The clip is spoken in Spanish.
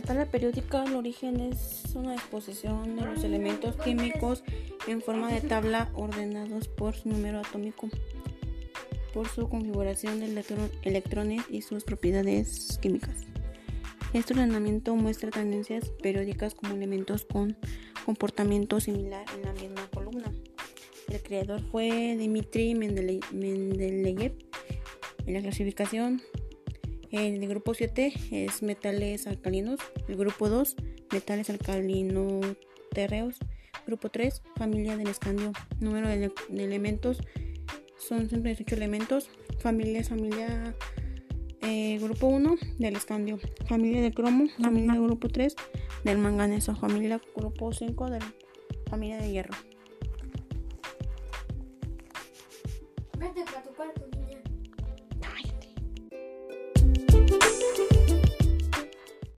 tabla periódica, el origen es una exposición de los elementos químicos en forma de tabla ordenados por su número atómico, por su configuración de electrones y sus propiedades químicas. Este ordenamiento muestra tendencias periódicas como elementos con comportamiento similar en la misma columna. El creador fue Dmitry Mendeleev. En la clasificación, el grupo 7 es metales alcalinos, el grupo 2 metales alcalino-terreos, grupo 3 familia del escandio, número de, elementos son 118 elementos, familia familia eh, grupo 1 del escandio, familia del cromo, familia del grupo 3 del manganeso, familia grupo 5 de la familia de hierro. Vete para tu cuarto, niña.